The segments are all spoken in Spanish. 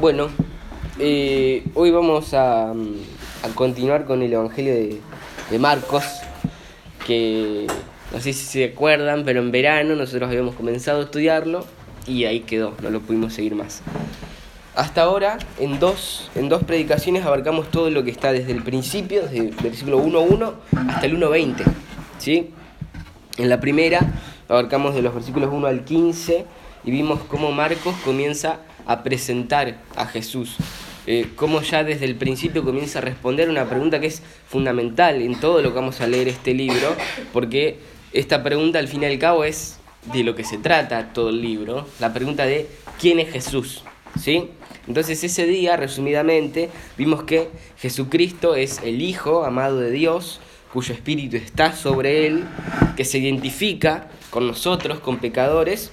Bueno, eh, hoy vamos a, a, continuar con el Evangelio de, de, Marcos, que no sé si se acuerdan, pero en verano nosotros habíamos comenzado a estudiarlo y ahí quedó, no lo pudimos seguir más. Hasta ahora, en dos, en dos predicaciones abarcamos todo lo que está desde el principio, desde el versículo 1.1 hasta el 1.20. ¿sí? En la primera abarcamos de los versículos 1 al 15 y vimos cómo Marcos comienza a presentar a Jesús, eh, cómo ya desde el principio comienza a responder una pregunta que es fundamental en todo lo que vamos a leer este libro, porque esta pregunta al fin y al cabo es de lo que se trata todo el libro, la pregunta de ¿quién es Jesús? ¿Sí? Entonces ese día, resumidamente, vimos que Jesucristo es el Hijo amado de Dios, cuyo espíritu está sobre él, que se identifica con nosotros, con pecadores,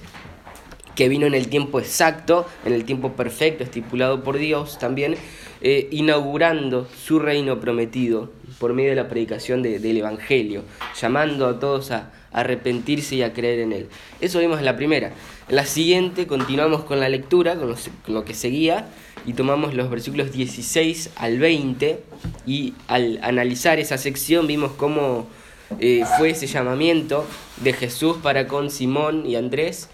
que vino en el tiempo exacto, en el tiempo perfecto, estipulado por Dios también, eh, inaugurando su reino prometido por medio de la predicación del Evangelio, llamando a todos a arrepentirse y a creer en Él. Eso vimos en la primera. En la siguiente continuamos con la lectura, con, lo que seguía, y tomamos los versículos 16 al 20, y al analizar esa sección vimos cómo eh, fue ese llamamiento de Jesús para con Simón y Andrés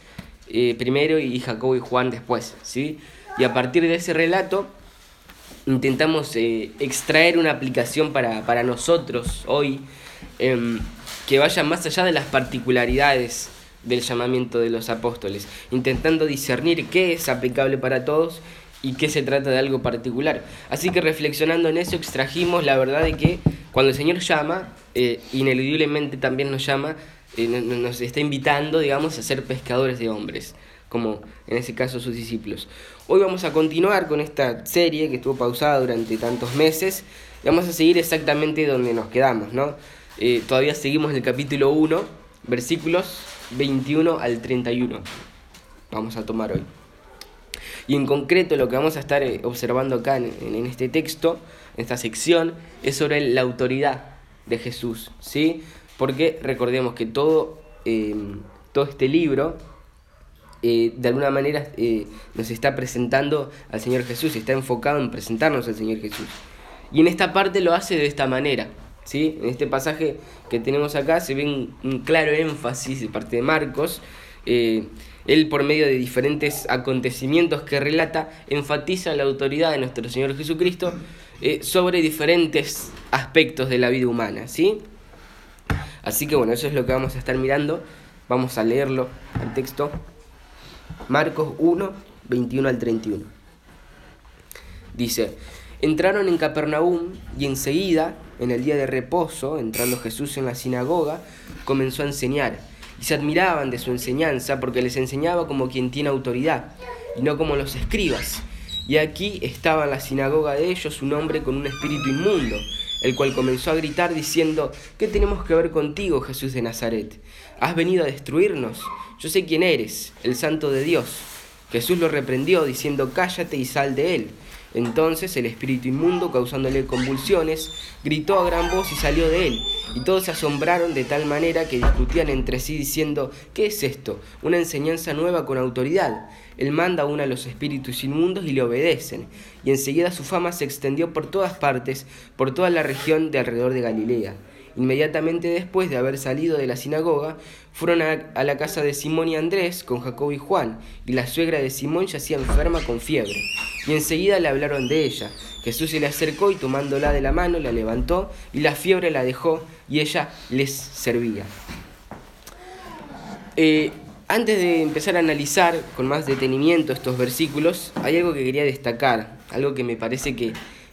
eh, primero y Jacobo y Juan después. ¿sí? Y a partir de ese relato intentamos eh, extraer una aplicación para, para nosotros hoy em, que vaya más allá de las particularidades del llamamiento de los apóstoles, intentando discernir qué es aplicable para todos y qué se trata de algo particular. Así que reflexionando en eso extrajimos la verdad de que cuando el Señor llama, eh, ineludiblemente también nos llama, eh, nos está invitando, digamos, a ser pescadores de hombres, como en ese caso sus discípulos. Hoy vamos a continuar con esta serie que estuvo pausada durante tantos meses y vamos a seguir exactamente donde nos quedamos, ¿no? Eh, todavía seguimos en el capítulo 1, versículos 21 al 31. Vamos a tomar hoy. Y en concreto lo que vamos a estar eh, observando acá en, este texto, en esta sección, es sobre la autoridad de Jesús, ¿sí? Porque recordemos que todo, em, todo este libro eh, de alguna manera eh, nos está presentando al Señor Jesús, está enfocado en presentarnos al Señor Jesús. Y en esta parte lo hace de esta manera. ¿sí? En este pasaje que tenemos acá se ve un, claro énfasis de parte de Marcos. Él por medio de diferentes acontecimientos que relata, enfatiza la autoridad de nuestro Señor Jesucristo eh, sobre diferentes aspectos de la vida humana. ¿sí? Así que bueno, eso es lo que vamos a estar mirando. Vamos a leerlo al texto. Marcos 1, 21 al 31. Dice, entraron en Capernaum y enseguida en el día de reposo, entrando Jesús en la sinagoga, comenzó a enseñar, y se admiraban de su enseñanza porque les enseñaba como quien tiene autoridad, y no como los escribas. Y aquí estaba en la sinagoga de ellos un hombre con un espíritu inmundo, el cual comenzó a gritar diciendo, ¿qué tenemos que ver contigo, Jesús de Nazaret? ¿Has venido a destruirnos? Yo sé quién eres, el santo de Dios. Jesús lo reprendió diciendo, cállate y sal de él. Entonces el espíritu inmundo, causándole convulsiones, gritó a gran voz y salió de él. Y todos se asombraron de tal manera que discutían entre sí diciendo, ¿qué es esto? Una enseñanza nueva con autoridad. Él manda aún a los espíritus inmundos y le obedecen. Y enseguida su fama se extendió por todas partes, por toda la región de alrededor de Galilea. Inmediatamente después de haber salido de la sinagoga, fueron a, la casa de Simón y Andrés con Jacob y Juan, y la suegra de Simón yacía enferma con fiebre. Y enseguida le hablaron de ella. Jesús se le acercó y tomándola de la mano la levantó, y la fiebre la dejó, y ella les servía. Eh, antes de empezar a analizar con más detenimiento estos versículos, hay algo que quería destacar, algo que me parece que,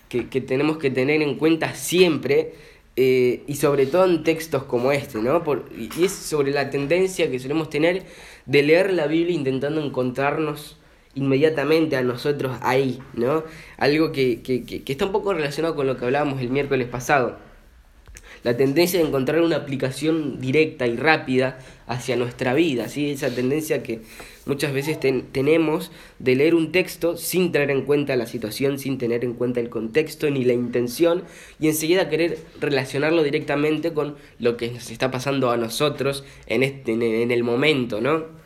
que tenemos que tener en cuenta siempre eh, y sobre todo en textos como este, ¿no? Por, y es sobre la tendencia que solemos tener de leer la Biblia intentando encontrarnos inmediatamente a nosotros ahí, ¿no? Algo que, que, que está un poco relacionado con lo que hablábamos el miércoles pasado la tendencia de encontrar una aplicación directa y rápida hacia nuestra vida, ¿sí? esa tendencia que muchas veces tenemos de leer un texto sin tener en cuenta la situación, sin tener en cuenta el contexto ni la intención y enseguida querer relacionarlo directamente con lo que nos está pasando a nosotros en, este, en el momento, ¿no?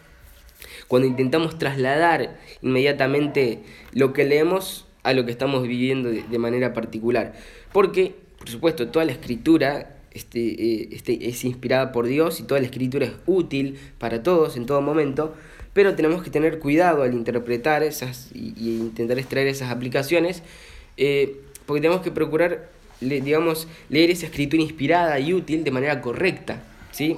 cuando intentamos trasladar inmediatamente lo que leemos a lo que estamos viviendo de, manera particular. Porque, por supuesto, toda la escritura este, eh, este, es inspirada por Dios y toda la escritura es útil para todos en todo momento, pero tenemos que tener cuidado al interpretar esas y, intentar extraer esas aplicaciones, eh, porque tenemos que procurar, digamos, leer esa escritura inspirada y útil de manera correcta, ¿sí?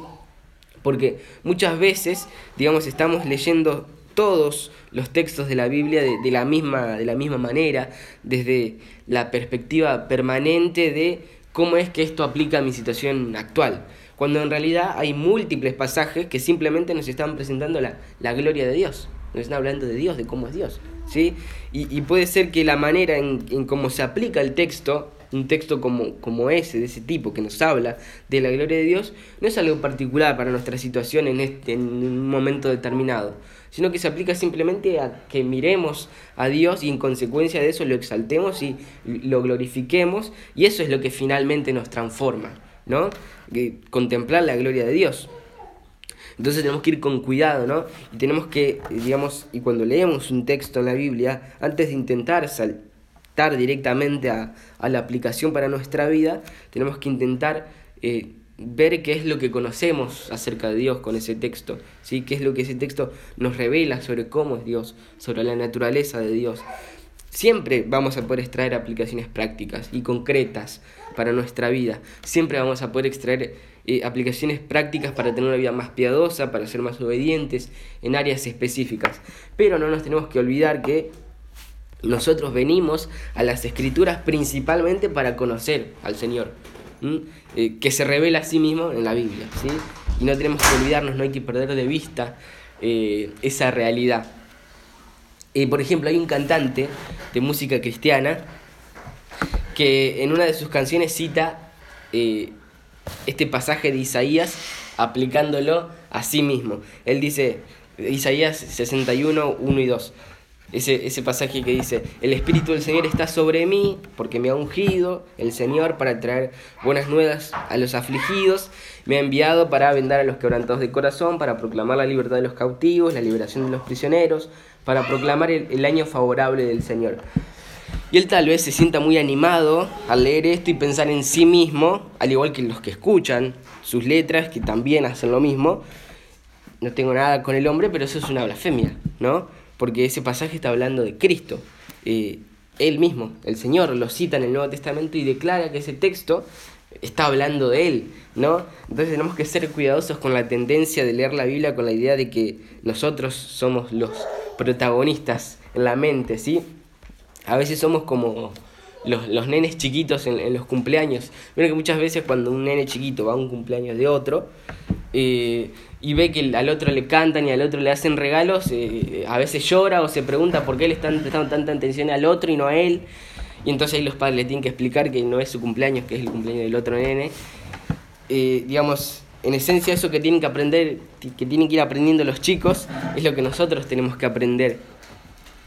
Porque muchas veces, digamos, estamos leyendo todos los textos de la Biblia de, la, misma, de la misma manera, desde la perspectiva permanente de cómo es que esto aplica a mi situación actual, cuando en realidad hay múltiples pasajes que simplemente nos están presentando la, la gloria de Dios, nos están hablando de Dios, de cómo es Dios, ¿sí? Y, puede ser que la manera en, en cómo se aplica el texto un texto como, como ese, de ese tipo, que nos habla de la gloria de Dios, no es algo particular para nuestra situación en, este, en un momento determinado, sino que se aplica simplemente a que miremos a Dios y en consecuencia de eso lo exaltemos y lo glorifiquemos, y eso es lo que finalmente nos transforma, ¿no? contemplar la gloria de Dios. Entonces tenemos que ir con cuidado, ¿no? Y tenemos que, digamos, y cuando leemos un texto en la Biblia, antes de intentar sal directamente a, la aplicación para nuestra vida, tenemos que intentar eh, ver qué es lo que conocemos acerca de Dios con ese texto, ¿sí? qué es lo que ese texto nos revela sobre cómo es Dios, sobre la naturaleza de Dios. Siempre vamos a poder extraer aplicaciones prácticas y concretas para nuestra vida. Siempre vamos a poder extraer eh, aplicaciones prácticas para tener una vida más piadosa, para ser más obedientes en áreas específicas. Pero no nos tenemos que olvidar que nosotros venimos a las escrituras principalmente para conocer al Señor, eh, que se revela a sí mismo en la Biblia. ¿sí? Y no tenemos que olvidarnos, no hay que perder de vista eh, esa realidad. Eh, por ejemplo, hay un cantante de música cristiana que en una de sus canciones cita este pasaje de Isaías aplicándolo a sí mismo. Él dice, Isaías 61, 1 y 2. Ese, ese pasaje que dice, el Espíritu del Señor está sobre mí porque me ha ungido el Señor para traer buenas nuevas a los afligidos, me ha enviado para vendar a los quebrantados de corazón, para proclamar la libertad de los cautivos, la liberación de los prisioneros, para proclamar el, año favorable del Señor. Y él tal vez se sienta muy animado al leer esto y pensar en sí mismo, al igual que los que escuchan sus letras, que también hacen lo mismo. No tengo nada con el hombre, pero eso es una blasfemia, ¿no? Porque ese pasaje está hablando de Cristo. Él mismo, el Señor, lo cita en el Nuevo Testamento y declara que ese texto está hablando de Él, ¿no? Entonces tenemos que ser cuidadosos con la tendencia de leer la Biblia con la idea de que nosotros somos los protagonistas en la mente, ¿sí? A veces somos como los, los nenes chiquitos en, los cumpleaños. Mira que muchas veces cuando un nene chiquito va a un cumpleaños de otro, eh, y ve que al otro le cantan y al otro le hacen regalos, eh, a veces llora o se pregunta por qué le están prestando tanta atención al otro y no a él. Y entonces ahí los padres le tienen que explicar que no es su cumpleaños, que es el cumpleaños del otro nene. Eh, digamos, en esencia eso que tienen que aprender, que tienen que ir aprendiendo los chicos, es lo que nosotros tenemos que aprender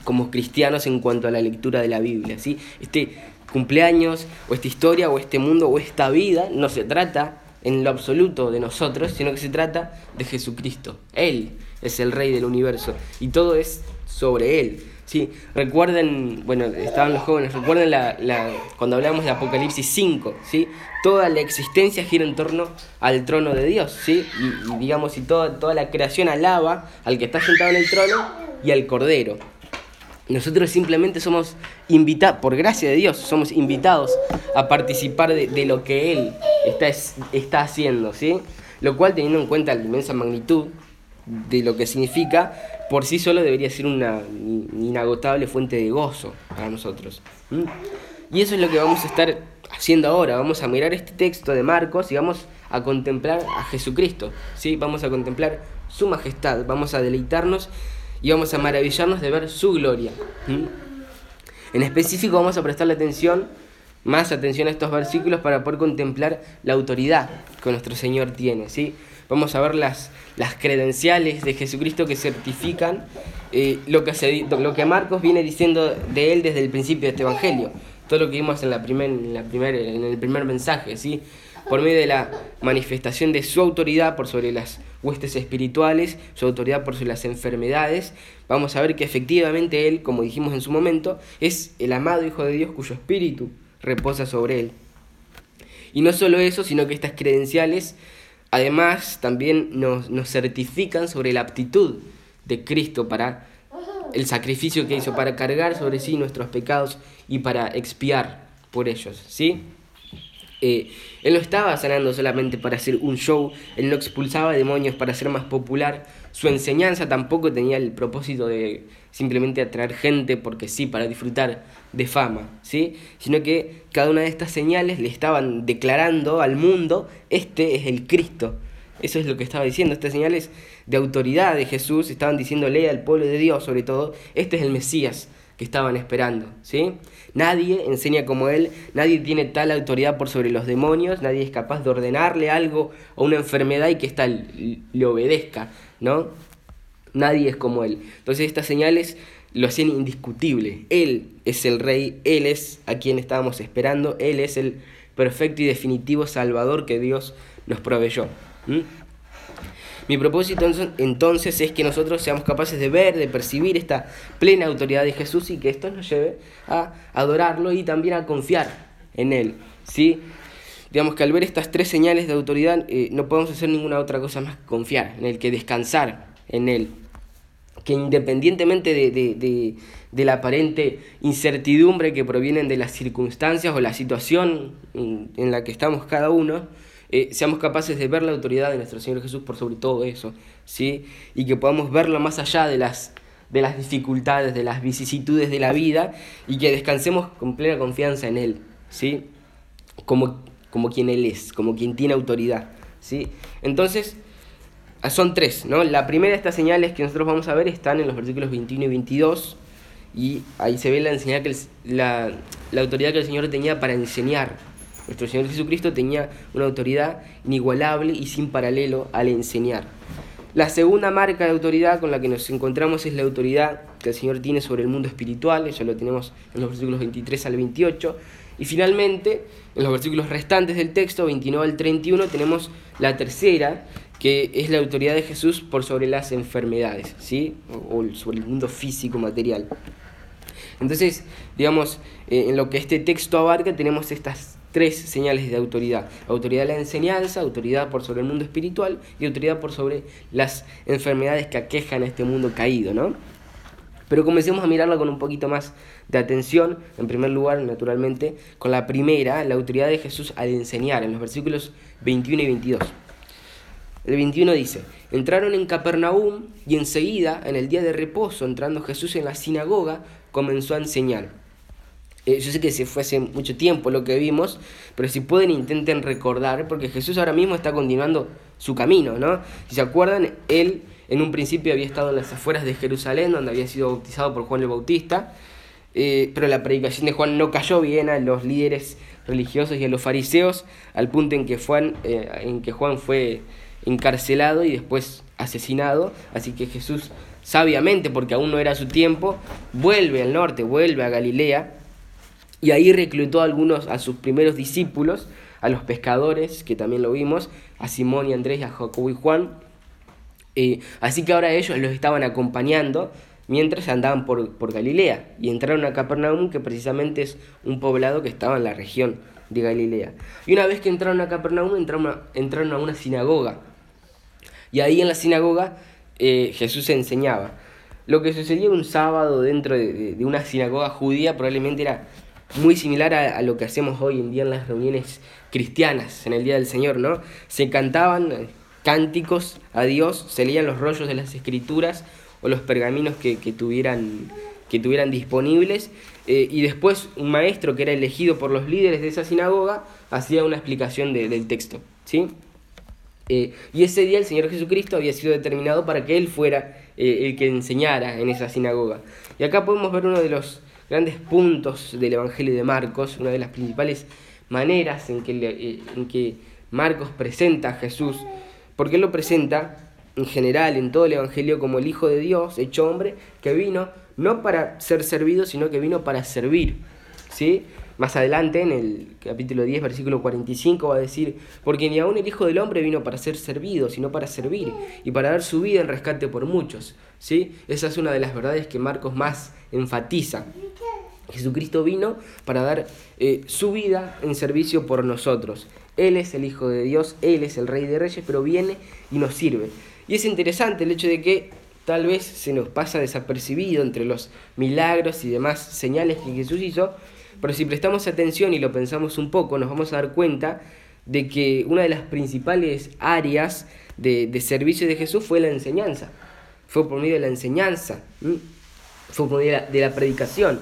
como cristianos en cuanto a la lectura de la Biblia. ¿sí? Este cumpleaños, o esta historia, o este mundo, o esta vida, no se trata en lo absoluto de nosotros, sino que se trata de Jesucristo. Él es el Rey del universo y todo es sobre Él. ¿sí? Recuerden, bueno, estaban los jóvenes, recuerden la, la, cuando hablamos de Apocalipsis 5, ¿sí? toda la existencia gira en torno al trono de Dios, ¿sí? y, digamos, y toda, toda la creación alaba al que está sentado en el trono y al Cordero. Nosotros simplemente somos invitados, por gracia de Dios, somos invitados a participar de, lo que Él está, está haciendo, ¿sí? Lo cual, teniendo en cuenta la inmensa magnitud de lo que significa, por sí solo debería ser una inagotable fuente de gozo para nosotros. Y eso es lo que vamos a estar haciendo ahora. Vamos a mirar este texto de Marcos y vamos a contemplar a Jesucristo, ¿sí? Vamos a contemplar su majestad, vamos a deleitarnos y vamos a maravillarnos de ver su gloria. En específico vamos a prestarle atención, más atención a estos versículos para poder contemplar la autoridad que nuestro Señor tiene. ¿sí? Vamos a ver las, las credenciales de Jesucristo que certifican eh, lo, que lo que Marcos viene diciendo de él desde el principio de este Evangelio. Todo lo que vimos en, la primer, en, la primer, en el primer mensaje. ¿sí? Por medio de la manifestación de su autoridad por sobre las huestes espirituales, su autoridad por sobre las enfermedades, vamos a ver que efectivamente Él, como dijimos en su momento, es el amado Hijo de Dios cuyo espíritu reposa sobre Él. Y no solo eso, sino que estas credenciales además también nos, nos certifican sobre la aptitud de Cristo para el sacrificio que hizo, para cargar sobre sí nuestros pecados y para expiar por ellos, ¿sí? Eh, él no estaba sanando solamente para hacer un show, él no expulsaba demonios para ser más popular, su enseñanza tampoco tenía el propósito de simplemente atraer gente porque sí, para disfrutar de fama, ¿sí? sino que cada una de estas señales le estaban declarando al mundo, este es el Cristo, eso es lo que estaba diciendo, estas señales de autoridad de Jesús estaban diciéndole al pueblo de Dios sobre todo, este es el Mesías que estaban esperando, ¿sí? Nadie enseña como él, nadie tiene tal autoridad por sobre los demonios, nadie es capaz de ordenarle algo a una enfermedad y que ésta le obedezca, ¿no? Nadie es como él. Entonces estas señales lo hacían indiscutible. Él es el rey, él es a quien estábamos esperando, él es el perfecto y definitivo salvador que Dios nos proveyó. Mi propósito entonces es que nosotros seamos capaces de ver, de percibir esta plena autoridad de Jesús y que esto nos lleve a adorarlo y también a confiar en Él. ¿sí? Digamos que al ver estas tres señales de autoridad eh, no podemos hacer ninguna otra cosa más que confiar en Él, que descansar en Él. Que independientemente de, de, de la aparente incertidumbre que provienen de las circunstancias o la situación en la que estamos cada uno, eh, seamos capaces de ver la autoridad de nuestro Señor Jesús por sobre todo eso, ¿sí? Y que podamos verlo más allá de las, de las dificultades, de las vicisitudes de la vida y que descansemos con plena confianza en Él, ¿sí? Como, como quien Él es, como quien tiene autoridad, ¿sí? Entonces, son tres, ¿no? La primera de estas señales que nosotros vamos a ver están en los versículos 21 y 22 y ahí se ve la, enseñanza que la, la autoridad que el Señor tenía para enseñar, nuestro Señor Jesucristo tenía una autoridad inigualable y sin paralelo al enseñar. La segunda marca de autoridad con la que nos encontramos es la autoridad que el Señor tiene sobre el mundo espiritual, eso lo tenemos en los versículos 23 al 28. Y finalmente, en los versículos restantes del texto, 29 al 31, tenemos la tercera, que es la autoridad de Jesús por sobre las enfermedades, ¿sí? o sobre el mundo físico, material. Entonces, digamos, eh, en lo que este texto abarca tenemos estas tres señales de autoridad. Autoridad de la enseñanza, autoridad por sobre el mundo espiritual y autoridad por sobre las enfermedades que aquejan a este mundo caído, ¿no? Pero comencemos a mirarla con un poquito más de atención, en primer lugar, naturalmente, con la primera, la autoridad de Jesús al enseñar, en los versículos 21 y 22. El 21 dice, entraron en Capernaum y enseguida, en el día de reposo, entrando Jesús en la sinagoga, comenzó a enseñar eh, yo sé que se fue hace mucho tiempo lo que vimos, pero si pueden intenten recordar, porque Jesús ahora mismo está continuando su camino, ¿no? Si se acuerdan, él en un principio había estado en las afueras de Jerusalén, donde había sido bautizado por Juan el Bautista, eh, pero la predicación de Juan no cayó bien a los líderes religiosos y a los fariseos, al punto en que Juan, eh, en que Juan fue encarcelado y después asesinado, así que Jesús sabiamente, porque aún no era su tiempo, vuelve al norte, vuelve a Galilea, y ahí reclutó a algunos, a sus primeros discípulos, a los pescadores, que también lo vimos, a Simón y Andrés, a Jacobo y Juan. Eh, así que ahora ellos los estaban acompañando mientras andaban por, por, Galilea y entraron a Capernaum, que precisamente es un poblado que estaba en la región de Galilea. Y una vez que entraron a Capernaum, entraron a, entraron a una sinagoga. Y ahí en la sinagoga eh, Jesús enseñaba. Lo que sucedía un sábado dentro de, de una sinagoga judía probablemente era muy similar a, lo que hacemos hoy en día en las reuniones cristianas, en el Día del Señor, ¿no? Se cantaban eh, cánticos a Dios, se leían los rollos de las escrituras o los pergaminos que, tuvieran, que tuvieran disponibles, eh, y después un maestro que era elegido por los líderes de esa sinagoga hacía una explicación del texto, ¿sí? Eh, y ese día el Señor Jesucristo había sido determinado para que Él fuera el que enseñara en esa sinagoga. Y acá podemos ver uno de los grandes puntos del Evangelio de Marcos, una de las principales maneras en que, eh, en que Marcos presenta a Jesús, porque él lo presenta en general en todo el Evangelio como el Hijo de Dios, hecho hombre, que vino no para ser servido, sino que vino para servir. ¿sí? Más adelante, en el capítulo 10, versículo 45, va a decir, porque ni aun el Hijo del Hombre vino para ser servido, sino para servir y para dar su vida en rescate por muchos. ¿Sí? Esa es una de las verdades que Marcos más enfatiza. Jesucristo vino para dar eh, su vida en servicio por nosotros. Él es el Hijo de Dios, Él es el Rey de Reyes, pero viene y nos sirve. Y es interesante el hecho de que tal vez se nos pasa desapercibido entre los milagros y demás señales que Jesús hizo, pero si prestamos atención y lo pensamos un poco, nos vamos a dar cuenta de que una de las principales áreas de, servicio de Jesús fue la enseñanza. Fue por medio de la enseñanza, fue por medio de la, predicación.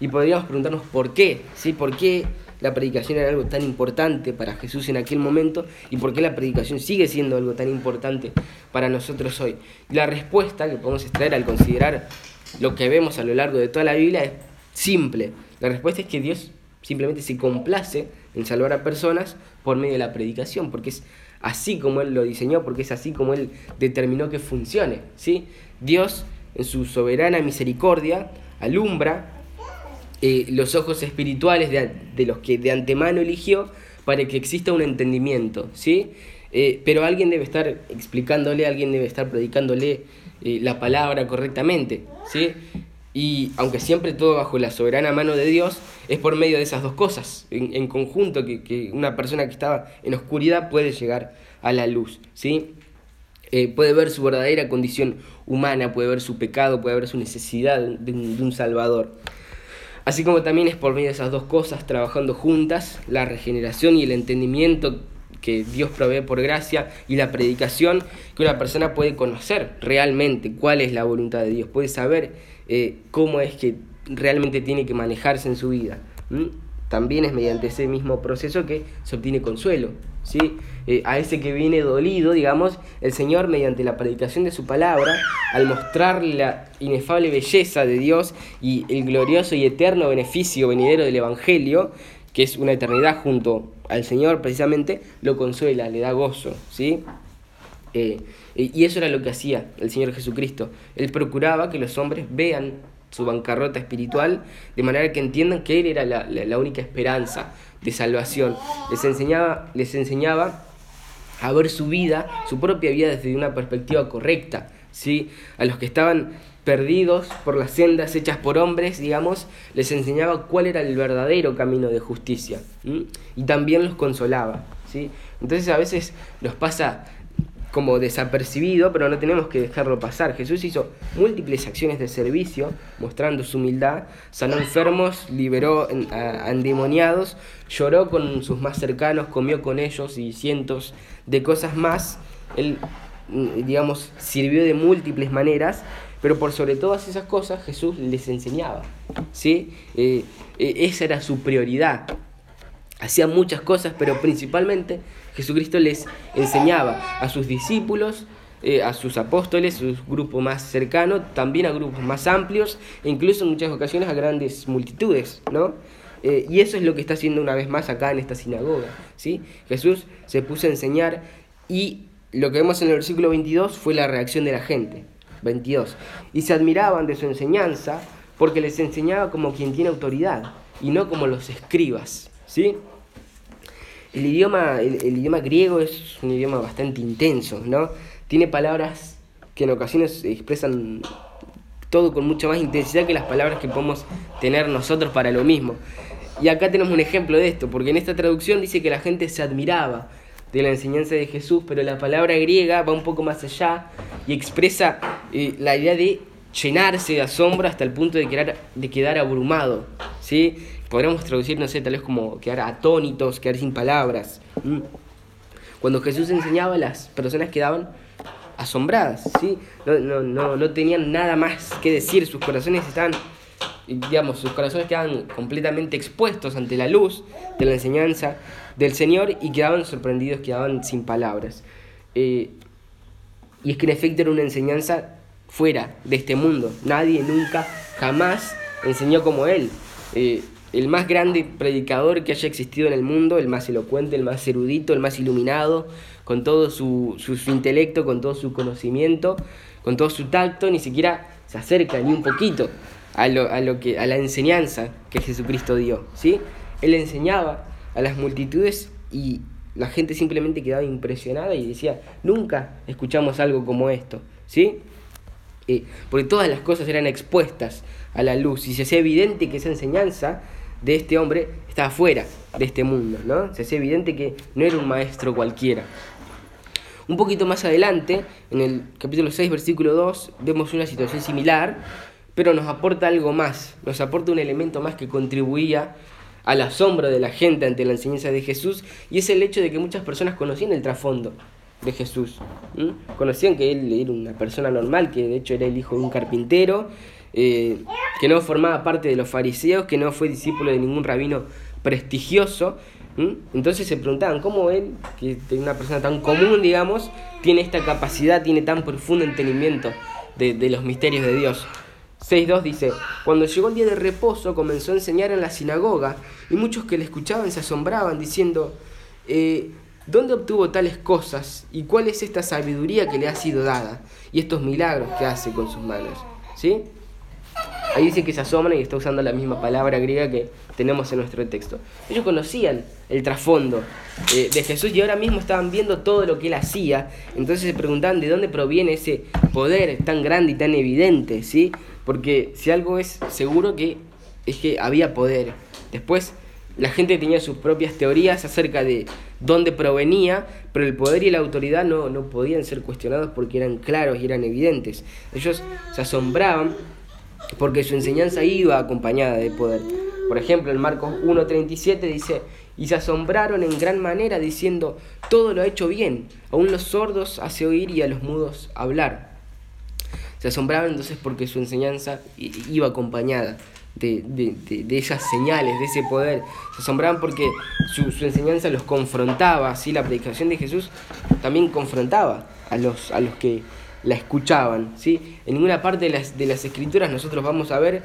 Y podríamos preguntarnos por qué, ¿sí? ¿Por qué la predicación era algo tan importante para Jesús en aquel momento y por qué la predicación sigue siendo algo tan importante para nosotros hoy? La respuesta que podemos extraer al considerar lo que vemos a lo largo de toda la Biblia es simple. La respuesta es que Dios simplemente se complace en salvar a personas por medio de la predicación, porque es así como Él lo diseñó, porque es así como Él determinó que funcione. ¿sí? Dios, en su soberana misericordia, alumbra eh, los ojos espirituales de, los que de antemano eligió para que exista un entendimiento. ¿sí? Eh, pero alguien debe estar explicándole, alguien debe estar predicándole eh, la palabra correctamente. ¿sí? Y aunque siempre todo bajo la soberana mano de Dios, es por medio de esas dos cosas, en, conjunto, que, una persona que estaba en oscuridad puede llegar a la luz. ¿sí? Eh, puede ver su verdadera condición humana, puede ver su pecado, puede ver su necesidad de un, Salvador. Así como también es por medio de esas dos cosas, trabajando juntas, la regeneración y el entendimiento que Dios provee por gracia y la predicación, que una persona puede conocer realmente cuál es la voluntad de Dios, puede saber eh, cómo es que realmente tiene que manejarse en su vida. También es mediante ese mismo proceso que se obtiene consuelo. ¿sí? Eh, a ese que viene dolido, digamos, el Señor, mediante la predicación de su palabra, al mostrarle la inefable belleza de Dios y el glorioso y eterno beneficio venidero del Evangelio, que es una eternidad junto al Señor precisamente, lo consuela, le da gozo. ¿sí? Eh, y eso era lo que hacía el Señor Jesucristo. Él procuraba que los hombres vean su bancarrota espiritual de manera que entiendan que Él era la, única esperanza de salvación. Les enseñaba, les enseñaba a ver su vida, su propia vida desde una perspectiva correcta. ¿sí? A los que estaban perdidos por las sendas hechas por hombres, digamos, les enseñaba cuál era el verdadero camino de justicia. Y también los consolaba. ¿sí? Entonces a veces nos pasa como desapercibido, pero no tenemos que dejarlo pasar. Jesús hizo múltiples acciones de servicio, mostrando su humildad, sanó enfermos, liberó a endemoniados, lloró con sus más cercanos, comió con ellos y cientos de cosas más. Él, mm, digamos, sirvió de múltiples maneras, pero por sobre todas esas cosas Jesús les enseñaba. ¿sí? Eh, eh, esa era su prioridad. Hacía muchas cosas, pero principalmente Jesucristo les enseñaba a sus discípulos, eh, a sus apóstoles, su grupo más cercano, también a grupos más amplios e incluso en muchas ocasiones a grandes multitudes, ¿no? Eh, y eso es lo que está haciendo una vez más acá en esta sinagoga, ¿sí? Jesús se puso a enseñar y lo que vemos en el versículo 22 fue la reacción de la gente, 22. Y se admiraban de su enseñanza porque les enseñaba como quien tiene autoridad y no como los escribas, ¿sí? El idioma, el, idioma griego es un idioma bastante intenso, ¿no? Tiene palabras que en ocasiones expresan todo con mucha más intensidad que las palabras que podemos tener nosotros para lo mismo. Y acá tenemos un ejemplo de esto, porque en esta traducción dice que la gente se admiraba de la enseñanza de Jesús, pero la palabra griega va un poco más allá y expresa eh, la idea de llenarse de asombro hasta el punto de quedar, de quedar abrumado. ¿sí? Podríamos traducir, no sé, tal vez como quedar atónitos, quedar sin palabras. Cuando Jesús enseñaba, las personas quedaban asombradas, ¿sí? No, no, no, no tenían nada más que decir, sus corazones estaban, digamos, sus corazones quedaban completamente expuestos ante la luz de la enseñanza del Señor y quedaban sorprendidos, quedaban sin palabras. Eh, y es que en efecto era una enseñanza fuera de este mundo. Nadie nunca, jamás enseñó como Él. Eh, el más grande predicador que haya existido en el mundo, el más elocuente, el más erudito, el más iluminado, con todo su, intelecto, con todo su conocimiento, con todo su tacto, ni siquiera se acerca ni un poquito a, lo, a, lo que, a la enseñanza que Jesucristo dio. ¿sí? Él enseñaba a las multitudes y la gente simplemente quedaba impresionada y decía, nunca escuchamos algo como esto, ¿sí? Eh, porque todas las cosas eran expuestas a la luz y se hacía evidente que esa enseñanza de este hombre estaba fuera de este mundo, ¿no? Se hacía evidente que no era un maestro cualquiera. Un poquito más adelante, en el capítulo 6, versículo 2, vemos una situación similar, pero nos aporta algo más, nos aporta un elemento más que contribuía al asombro de la gente ante la enseñanza de Jesús, y es el hecho de que muchas personas conocían el trasfondo de Jesús. Conocían que él era una persona normal, que de hecho era el hijo de un carpintero, eh, que no formaba parte de los fariseos, que no fue discípulo de ningún rabino prestigioso, entonces se preguntaban cómo él, que es una persona tan común, digamos, tiene esta capacidad, tiene tan profundo entendimiento de, los misterios de Dios. 6.2 dice, cuando llegó el día de reposo comenzó a enseñar en la sinagoga y muchos que le escuchaban se asombraban diciendo, eh, ¿dónde obtuvo tales cosas y cuál es esta sabiduría que le ha sido dada y estos milagros que hace con sus manos? ¿Sí? Ahí dice que se asombran y está usando la misma palabra griega que tenemos en nuestro texto. Ellos conocían el trasfondo eh, de Jesús y ahora mismo estaban viendo todo lo que él hacía. Entonces se preguntaban de dónde proviene ese poder tan grande y tan evidente, ¿sí? Porque si algo es seguro que es que había poder. Después la gente tenía sus propias teorías acerca de dónde provenía, pero el poder y la autoridad no, no podían ser cuestionados porque eran claros y eran evidentes. Ellos se asombraban porque su enseñanza iba acompañada de poder. Por ejemplo, en Marcos 1.37 dice, y se asombraron en gran manera diciendo, todo lo ha hecho bien, aún los sordos hace oír y a los mudos hablar. Se asombraban entonces porque su enseñanza iba acompañada de, de, esas señales, de ese poder. Se asombraban porque su, su, enseñanza los confrontaba, así la predicación de Jesús también confrontaba a los, a los que la escuchaban. ¿sí? En ninguna parte de las, de las escrituras nosotros vamos a ver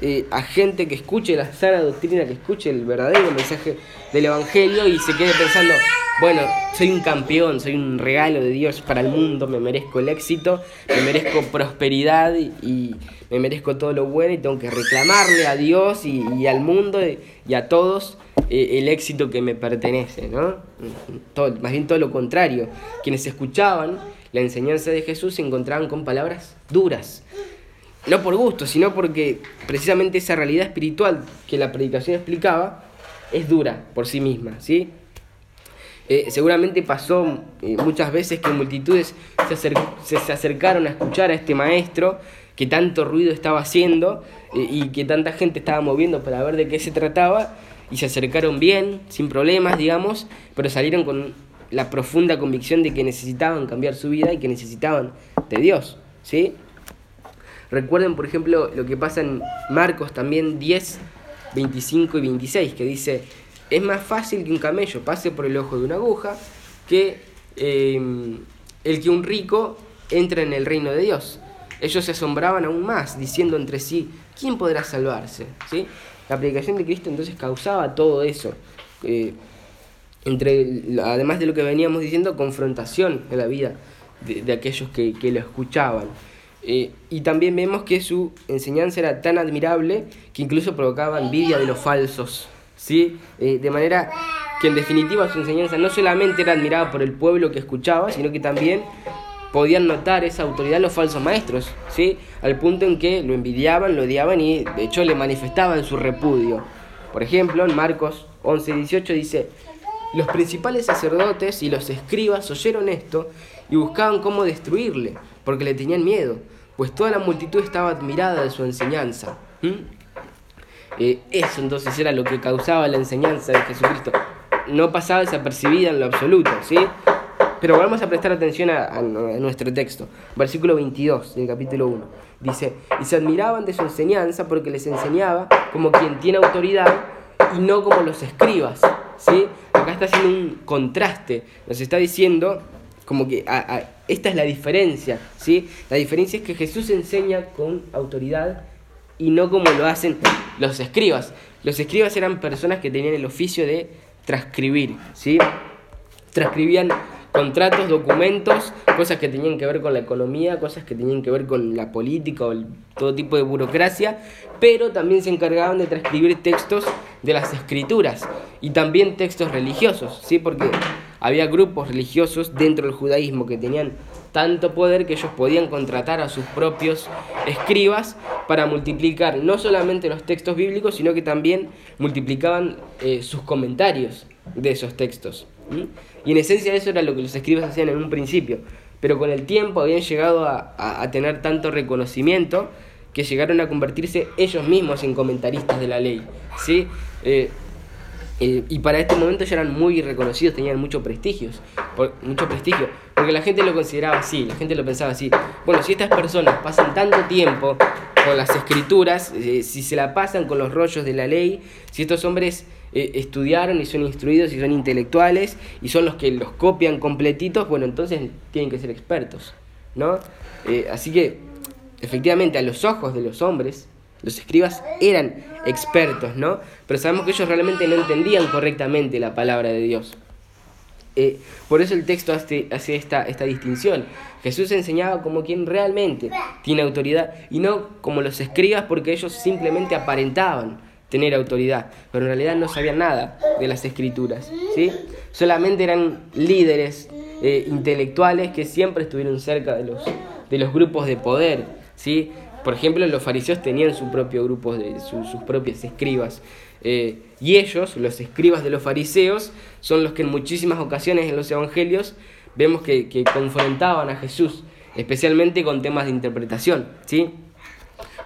eh, a gente que escuche la sana doctrina, que escuche el verdadero mensaje del Evangelio y se quede pensando, bueno, soy un campeón, soy un regalo de Dios para el mundo, me merezco el éxito, me merezco prosperidad y, me merezco todo lo bueno y tengo que reclamarle a Dios y, al mundo y, a todos eh, el éxito que me pertenece, ¿no? más bien todo lo contrario. Quienes escuchaban la enseñanza de Jesús se encontraban con palabras duras. No por gusto, sino porque precisamente esa realidad espiritual que la predicación explicaba es dura por sí misma, ¿sí? Eh, seguramente pasó eh, muchas veces que multitudes se, se, acercaron a escuchar a este maestro que tanto ruido estaba haciendo eh, y que tanta gente estaba moviendo para ver de qué se trataba y se acercaron bien, sin problemas, digamos, pero salieron con la profunda convicción de que necesitaban cambiar su vida y que necesitaban de Dios, ¿sí? Recuerden, por ejemplo, lo que pasa en Marcos también 10, 25 y 26, que dice, es más fácil que un camello pase por el ojo de una aguja que em, el que un rico entre en el reino de Dios. Ellos se asombraban aún más, diciendo entre sí, ¿quién podrá salvarse? ¿Sí? La predicación de Cristo entonces causaba todo eso. Eh, entre, además de lo que veníamos diciendo, confrontación en la vida de, aquellos que, lo escuchaban. Eh, y también vemos que su enseñanza era tan admirable que incluso provocaba envidia de los falsos. ¿sí? Eh, de manera que en definitiva su enseñanza no solamente era admirada por el pueblo que escuchaba, sino que también podían notar esa autoridad los falsos maestros, ¿sí? al punto en que lo envidiaban, lo odiaban y de hecho le manifestaban su repudio. Por ejemplo, en Marcos 11:18 dice, los principales sacerdotes y los escribas oyeron esto y buscaban cómo destruirle, porque le tenían miedo, pues toda la multitud estaba admirada de su enseñanza. Eh, eso entonces era lo que causaba la enseñanza de Jesucristo. No pasaba desapercibida en lo absoluto, ¿sí? Pero vamos a prestar atención a, a, nuestro texto. Versículo 22 del capítulo 1. Dice, y se admiraban de su enseñanza porque les enseñaba como quien tiene autoridad y no como los escribas. ¿sí? Está haciendo un contraste, nos está diciendo como que esta es la diferencia, ¿sí? La diferencia es que Jesús enseña con autoridad y no como lo hacen los escribas. Los escribas eran personas que tenían el oficio de transcribir, ¿sí? Transcribían contratos, documentos, cosas que tenían que ver con la economía, cosas que tenían que ver con la política o todo tipo de burocracia, pero también se encargaban de transcribir textos de las escrituras y también textos religiosos, ¿sí? porque había grupos religiosos dentro del judaísmo que tenían tanto poder que ellos podían contratar a sus propios escribas para multiplicar no solamente los textos bíblicos, sino que también multiplicaban eh, sus comentarios de esos textos. Y en esencia eso era lo que los escribas hacían en un principio, pero con el tiempo habían llegado a, tener tanto reconocimiento que llegaron a convertirse ellos mismos en comentaristas de la ley. ¿sí? Eh, eh, y para este momento ya eran muy reconocidos, tenían mucho prestigio, mucho prestigio, porque la gente lo consideraba así, la gente lo pensaba así. Bueno, si estas personas pasan tanto tiempo con las escrituras, eh, si se la pasan con los rollos de la ley, si estos hombres eh, estudiaron y son instruidos y son intelectuales y son los que los copian completitos, bueno, entonces tienen que ser expertos, ¿no? así que, efectivamente, a los ojos de los hombres, los escribas eran expertos, ¿no? Pero sabemos que ellos realmente no entendían correctamente la palabra de Dios. Eh, por eso el texto hace, hace esta, esta distinción. Jesús enseñaba como quien realmente tiene autoridad y no como los escribas porque ellos simplemente aparentaban tener autoridad, pero en realidad no sabían nada de las escrituras, ¿sí? Solamente eran líderes eh, intelectuales que siempre estuvieron cerca de los, de los grupos de poder, ¿sí? Por ejemplo, los fariseos tenían su propio grupo, de sus propias escribas. Eh, y ellos, los escribas de los fariseos, son los que en muchísimas ocasiones en los evangelios vemos que, confrontaban a Jesús, especialmente con temas de interpretación, ¿sí?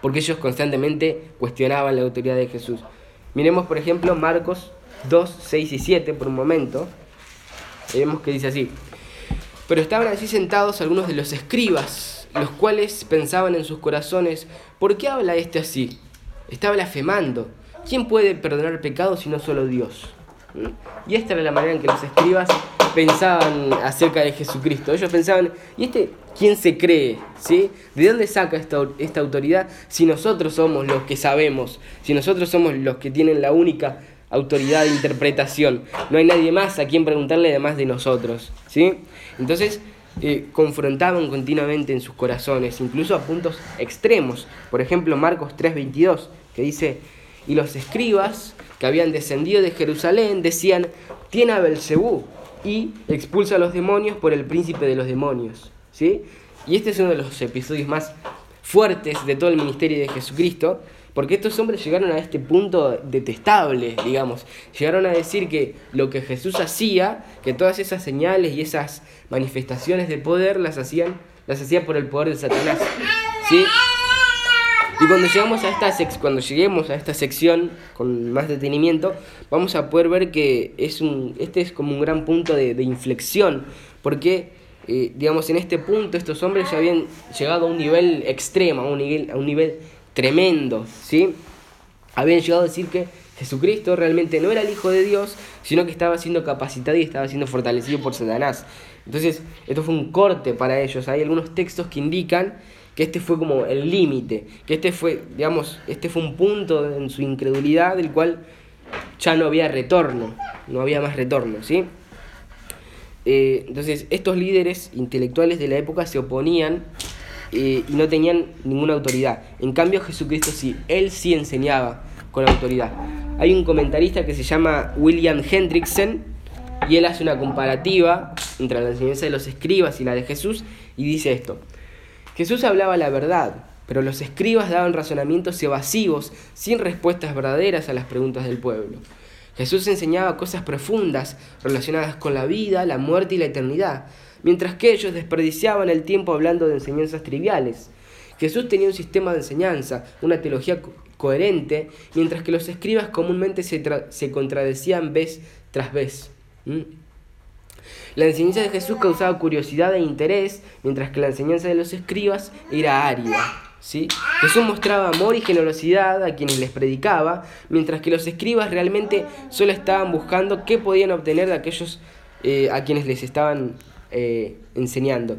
Porque ellos constantemente cuestionaban la autoridad de Jesús. Miremos, por ejemplo, Marcos 2, 6 y 7 por un momento. vemos que dice así. Pero estaban así sentados algunos de los escribas los cuales pensaban en sus corazones, ¿por qué habla este así? Está blasfemando. ¿Quién puede perdonar pecados si no solo Dios? ¿Mm? Y esta era la manera en que los escribas pensaban acerca de Jesucristo. Ellos pensaban, ¿y este quién se cree? ¿Sí? ¿De dónde saca esta, esta autoridad si nosotros somos los que sabemos? Si nosotros somos los que tienen la única autoridad de interpretación. No hay nadie más a quien preguntarle además de nosotros. ¿Sí? Entonces, eh, confrontaban continuamente en sus corazones, incluso a puntos extremos. Por ejemplo, Marcos 3:22, que dice, y los escribas que habían descendido de Jerusalén decían, tiene a Belcebú y expulsa a los demonios por el príncipe de los demonios. ¿Sí? Y este es uno de los episodios más fuertes de todo el ministerio de Jesucristo, porque estos hombres llegaron a este punto detestable, digamos. Llegaron a decir que lo que Jesús hacía, que todas esas señales y esas manifestaciones de poder las hacían, las hacía por el poder de Satanás. ¿Sí? Y cuando llegamos a esta cuando lleguemos a esta sección con más detenimiento, vamos a poder ver que es un, este es como un gran punto de, inflexión, porque digamos en este punto estos hombres ya habían llegado a un nivel extremo, a un nivel, a un nivel tremendo, ¿sí? Habían llegado a decir que Jesucristo realmente no era el Hijo de Dios, sino que estaba siendo capacitado y estaba siendo fortalecido por Satanás. Entonces, esto fue un corte para ellos. Hay algunos textos que indican que este fue como el límite, que este fue, digamos, este fue un punto en su incredulidad del cual ya no había retorno, no había más retorno, ¿sí? Eh, entonces, estos líderes intelectuales de la época se oponían eh, y no tenían ninguna autoridad. En cambio Jesucristo sí, él sí enseñaba con autoridad. Hay un comentarista que se llama William Hendrickson y él hace una comparativa entre la enseñanza de los escribas y la de Jesús y dice esto. Jesús hablaba la verdad, pero los escribas daban razonamientos evasivos sin respuestas verdaderas a las preguntas del pueblo. Jesús enseñaba cosas profundas relacionadas con la vida, la muerte y la eternidad, mientras que ellos desperdiciaban el tiempo hablando de enseñanzas triviales. Jesús tenía un sistema de enseñanza, una teología coherente, mientras que los escribas comúnmente se, se contradecían vez tras vez. La enseñanza de Jesús causaba curiosidad e interés, mientras que la enseñanza de los escribas era árida. ¿Sí? Jesús mostraba amor y generosidad a quienes les predicaba, mientras que los escribas realmente solo estaban buscando qué podían obtener de aquellos eh, a quienes les estaban eh, enseñando.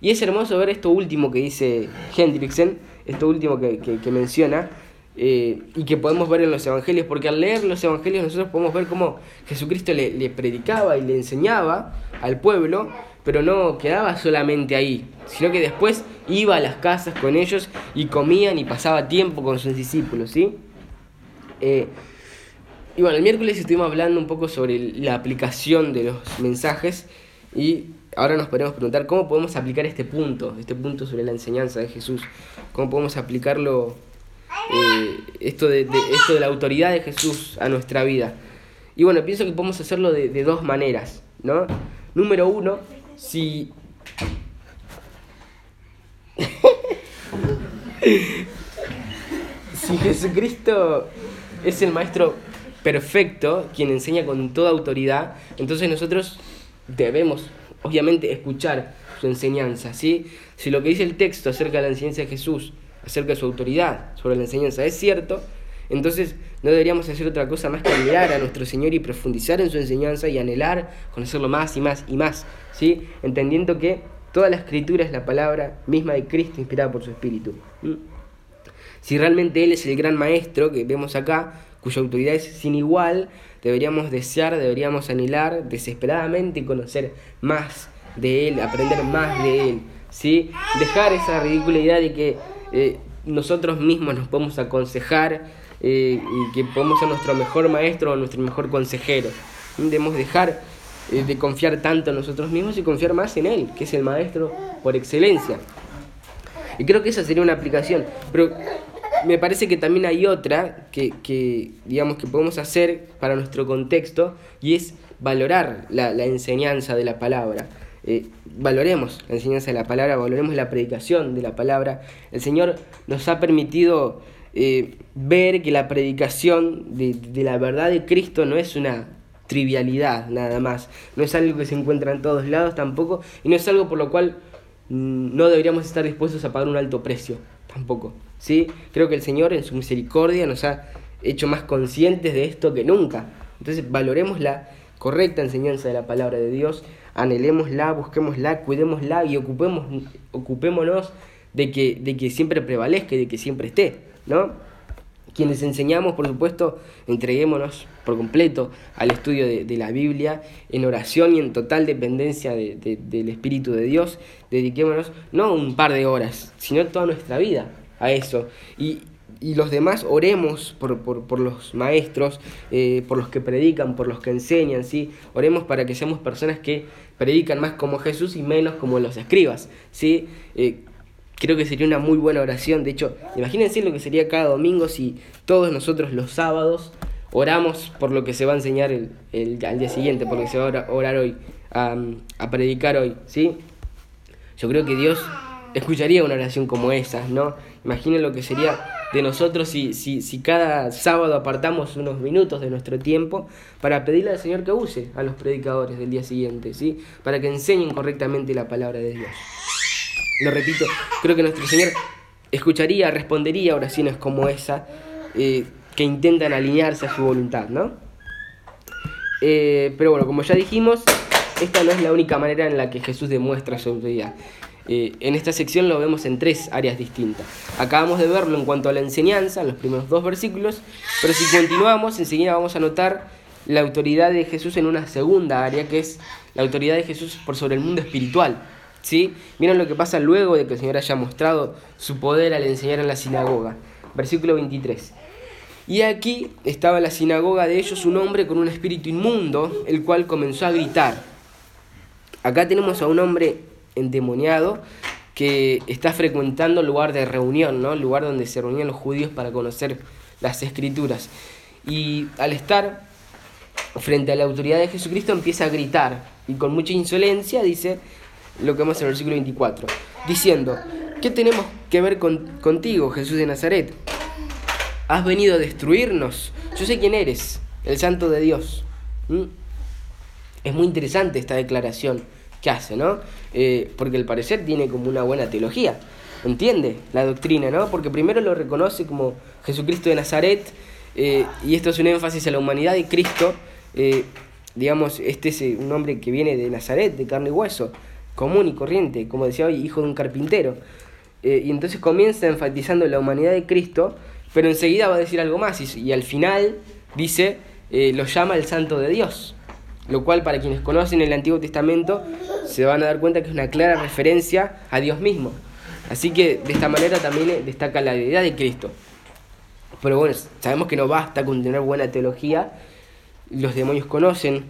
Y es hermoso ver esto último que dice Hendrickson, esto último que, menciona, eh, y que podemos ver en los evangelios, porque al leer los evangelios nosotros podemos ver cómo Jesucristo le, le, predicaba y le enseñaba al pueblo, pero no quedaba solamente ahí, sino que después iba a las casas con ellos y comían y pasaba tiempo con sus discípulos, ¿sí? Eh, Y bueno, el miércoles estuvimos hablando un poco sobre la aplicación de los mensajes y ahora nos podemos preguntar cómo podemos aplicar este punto, este punto sobre la enseñanza de Jesús, cómo podemos aplicarlo, eh, esto, de, esto de la autoridad de Jesús a nuestra vida. Y bueno, pienso que podemos hacerlo de, de dos maneras, ¿no? Número uno, si... si Jesucristo es el maestro perfecto, quien enseña con toda autoridad, entonces nosotros debemos, obviamente, escuchar su enseñanza, ¿sí? Si lo que dice el texto acerca de la enseñanza de Jesús, acerca de su autoridad sobre la enseñanza es cierto, entonces no deberíamos hacer otra cosa más que mirar a nuestro Señor y profundizar en su enseñanza y anhelar conocerlo más y más y más, ¿sí? Entendiendo que toda la escritura es la palabra misma de Cristo inspirada por su Espíritu. Si realmente Él es el gran maestro que vemos acá, cuya autoridad es sin igual, deberíamos desear, deberíamos anhelar desesperadamente conocer más de Él, aprender más de Él, ¿sí? Dejar esa ridícula idea de que eh, nosotros mismos nos podemos aconsejar eh, y que podemos ser nuestro mejor maestro o nuestro mejor consejero. Debemos dejar de confiar tanto en nosotros mismos y confiar más en Él, que es el maestro por excelencia. Y creo que esa sería una aplicación. Pero me parece que también hay otra que, digamos, que podemos hacer para nuestro contexto y es valorar la, enseñanza de la palabra. Eh, valoremos la enseñanza de la palabra, valoremos la predicación de la palabra. El Señor nos ha permitido eh, ver que la predicación de, de, la verdad de Cristo no es una trivialidad nada más, no es algo que se encuentra en todos lados tampoco, y no es algo por lo cual mm, no deberíamos estar dispuestos a pagar un alto precio tampoco. ¿sí? Creo que el Señor en su misericordia nos ha hecho más conscientes de esto que nunca. Entonces valoremos la correcta enseñanza de la palabra de Dios, anhelémosla, busquémosla, cuidémosla y ocupemos, ocupémonos de que, de que siempre prevalezca y de que siempre esté, ¿no? Quienes enseñamos, por supuesto, entreguémonos por completo al estudio de, la Biblia, en oración y en total dependencia del Espíritu de Dios. Dediquémonos no un par de horas, sino toda nuestra vida a eso. Y, los demás oremos por, por, los maestros, eh, por los que predican, por los que enseñan, ¿sí? Oremos para que seamos personas que predican más como Jesús y menos como los escribas, ¿sí? Eh, creo que sería una muy buena oración. De hecho, imagínense lo que sería cada domingo si todos nosotros los sábados oramos por lo que se va a enseñar el, el al día siguiente, por lo que se va a orar hoy, a, a predicar hoy, ¿sí? Yo creo que Dios escucharía una oración como esa, ¿no? Imaginen lo que sería de nosotros si, si, si cada sábado apartamos unos minutos de nuestro tiempo para pedirle al Señor que use a los predicadores del día siguiente, ¿sí? Para que enseñen correctamente la palabra de Dios. Lo repito, creo que nuestro Señor escucharía, respondería oraciones como esa eh, que intentan alinearse a su voluntad, ¿no? Eh, pero bueno, como ya dijimos, esta no es la única manera en la que Jesús demuestra su autoridad. Eh, en esta sección lo vemos en tres áreas distintas. Acabamos de verlo en cuanto a la enseñanza, en los primeros dos versículos, pero si continuamos, enseguida vamos a notar la autoridad de Jesús en una segunda área, que es la autoridad de Jesús por sobre el mundo espiritual. ¿Sí? Miren lo que pasa luego de que el Señor haya mostrado su poder al enseñar en la sinagoga. Versículo 23. Y aquí estaba en la sinagoga de ellos un hombre con un espíritu inmundo, el cual comenzó a gritar. Acá tenemos a un hombre endemoniado que está frecuentando el lugar de reunión, ¿no? el lugar donde se reunían los judíos para conocer las escrituras. Y al estar frente a la autoridad de Jesucristo empieza a gritar y con mucha insolencia dice lo que vemos en el versículo 24, diciendo, ¿qué tenemos que ver contigo, Jesús de Nazaret? ¿Has venido a destruirnos? Yo sé quién eres, el santo de Dios. ¿Mm? Es muy interesante esta declaración que hace, ¿no? Eh, porque al parecer tiene como una buena teología, entiende la doctrina, ¿no? Porque primero lo reconoce como Jesucristo de Nazaret, eh, y esto es un énfasis a la humanidad de Cristo, eh, digamos, este es un hombre que viene de Nazaret, de carne y hueso, común y corriente, como decía hoy, hijo de un carpintero. y entonces comienza enfatizando la humanidad de Cristo, pero enseguida va a decir algo más, y, al final dice, lo llama el santo de Dios lo cual para quienes conocen el Antiguo Testamento se van a dar cuenta que es una clara referencia a Dios mismo. Así que de esta manera también destaca la deidad de Cristo. Pero bueno, sabemos que no basta con tener buena teología. Los demonios conocen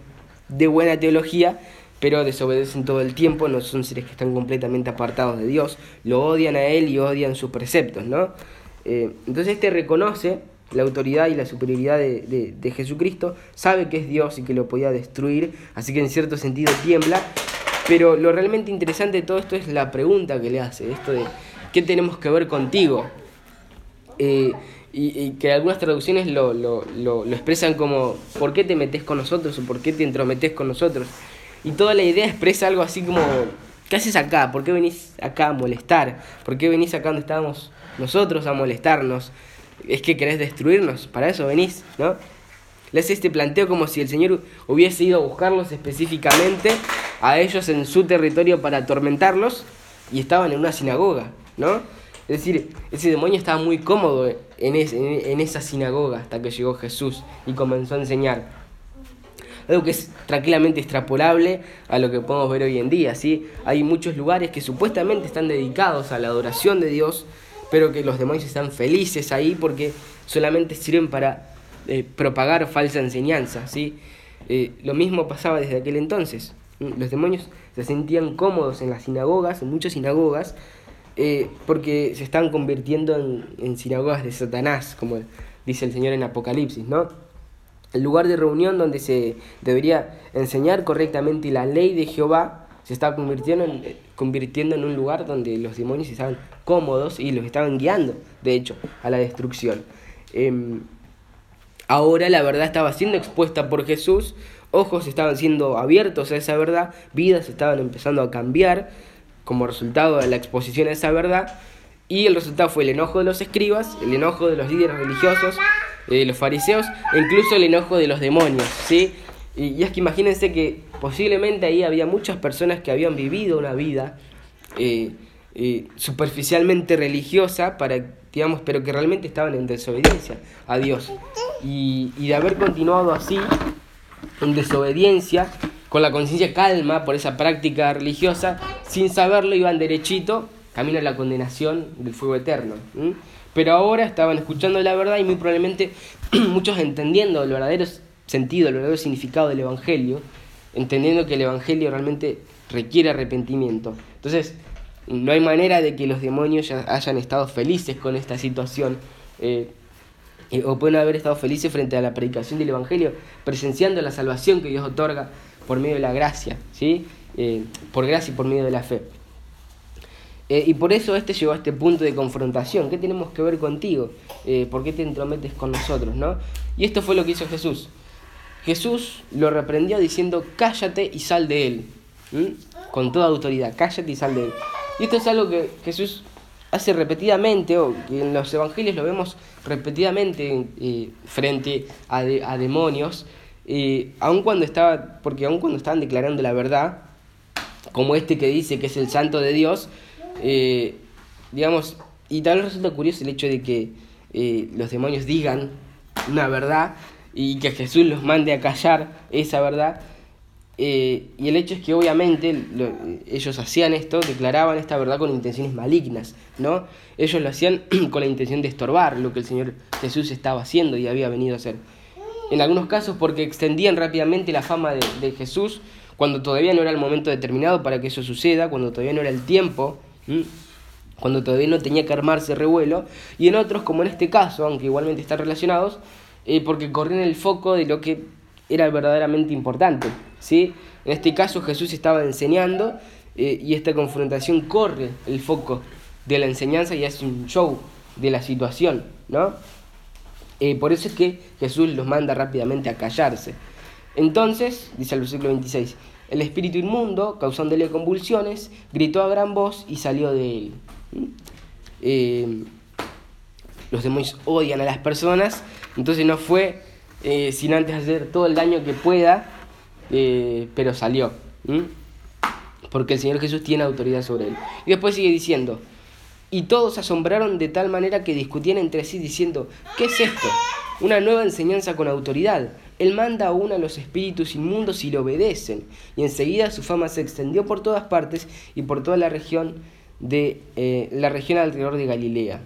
de buena teología, pero desobedecen todo el tiempo, no son seres que están completamente apartados de Dios, lo odian a Él y odian sus preceptos, ¿no? Eh, entonces este reconoce la autoridad y la superioridad de, de, Jesucristo, sabe que es Dios y que lo podía destruir, así que en cierto sentido tiembla, pero lo realmente interesante de todo esto es la pregunta que le hace, esto de ¿qué tenemos que ver contigo? Eh, y, que algunas traducciones lo, lo, lo, expresan como ¿por qué te metes con nosotros? o ¿por qué te entrometes con nosotros? Y toda la idea expresa algo así como ¿qué haces acá? ¿Por qué venís acá a molestar? ¿Por qué venís acá donde estábamos nosotros a molestarnos? ¿Es que querés destruirnos? Para eso venís, ¿no? Le hace este planteo como si el Señor hubiese ido a buscarlos específicamente a ellos en su territorio para atormentarlos y estaban en una sinagoga, ¿no? Es decir, ese demonio estaba muy cómodo en, en, esa sinagoga hasta que llegó Jesús y comenzó a enseñar. Algo que es tranquilamente extrapolable a lo que podemos ver hoy en día. ¿sí? Hay muchos lugares que supuestamente están dedicados a la adoración de Dios, pero que los demonios están felices ahí porque solamente sirven para eh, propagar falsa enseñanza. ¿sí? Eh, lo mismo pasaba desde aquel entonces. Los demonios se sentían cómodos en las sinagogas, en muchas sinagogas, eh, porque se están convirtiendo en, sinagogas de Satanás, como dice el Señor en Apocalipsis, ¿no? El lugar de reunión donde se debería enseñar correctamente la ley de Jehová se está convirtiendo en, convirtiendo en un lugar donde los demonios estaban cómodos y los estaban guiando, de hecho, a la destrucción. Em, ahora la verdad estaba siendo expuesta por Jesús, ojos estaban siendo abiertos a esa verdad, vidas estaban empezando a cambiar, como resultado de la exposición a esa verdad. Y el resultado fue el enojo de los escribas, el enojo de los líderes religiosos, de los fariseos, e incluso el enojo de los demonios. ¿sí? Y, es que imagínense que posiblemente ahí había muchas personas que habían vivido una vida eh, eh, superficialmente religiosa, para, digamos, pero que realmente estaban en desobediencia a Dios. Y, y de haber continuado así, en desobediencia, con la conciencia calma por esa práctica religiosa, sin saberlo iban derechito, camino a la condenación del fuego eterno. Pero ahora estaban escuchando la verdad y muy probablemente muchos entendiendo el verdadero sentido, el verdadero significado del Evangelio, entendiendo que el Evangelio realmente requiere arrepentimiento. Entonces, no hay manera de que los demonios hayan estado felices con esta situación. Eh, o pueden haber estado felices frente a la predicación del Evangelio, presenciando la salvación que Dios otorga por medio de la gracia, ¿sí? Eh, por gracia y por medio de la fe. Eh, y por eso este llegó a este punto de confrontación. ¿Qué tenemos que ver contigo? Eh, ¿Por qué te entrometes con nosotros? ¿no? Y esto fue lo que hizo Jesús. Jesús lo reprendió diciendo, cállate y sal de él. Con toda autoridad, cállate y sal de él. Y esto es algo que Jesús hace repetidamente, o que en los evangelios lo vemos repetidamente frente a, a demonios, y aun cuando estaba, porque aun cuando estaban declarando la verdad, como este que dice que es el santo de Dios, eh, digamos, y tal vez resulta curioso el hecho de que eh, los demonios digan una verdad y que Jesús los mande a callar esa verdad. Eh, y el hecho es que obviamente ellos hacían esto, declaraban esta verdad con intenciones malignas, ¿no? Ellos lo hacían con la intención de estorbar lo que el Señor Jesús estaba haciendo y había venido a hacer en algunos casos porque extendían rápidamente la fama de, Jesús cuando todavía no era el momento determinado para que eso suceda, cuando todavía no era el tiempo, cuando todavía no tenía que armarse revuelo, y en otros, como en este caso, aunque igualmente están relacionados, eh, porque corrían el foco de lo que era verdaderamente importante. ¿sí? En este caso Jesús estaba enseñando eh, y esta confrontación corre el foco de la enseñanza y hace un show de la situación, ¿no? Eh, por eso es que Jesús los manda rápidamente a callarse. Entonces, dice el versículo 26, el espíritu inmundo, causándole convulsiones, gritó a gran voz y salió de él. Eh, los demonios odian a las personas, entonces no fue eh, sin antes hacer todo el daño que pueda, pero salió. Porque el Señor Jesús tiene autoridad sobre él. Y después sigue diciendo, y todos asombraron de tal manera que discutían entre sí diciendo, ¿qué es esto? Una nueva enseñanza con autoridad. Él manda aún a los espíritus inmundos y le obedecen. Y enseguida su fama se extendió por todas partes y por toda la región de eh, la región alrededor de Galilea.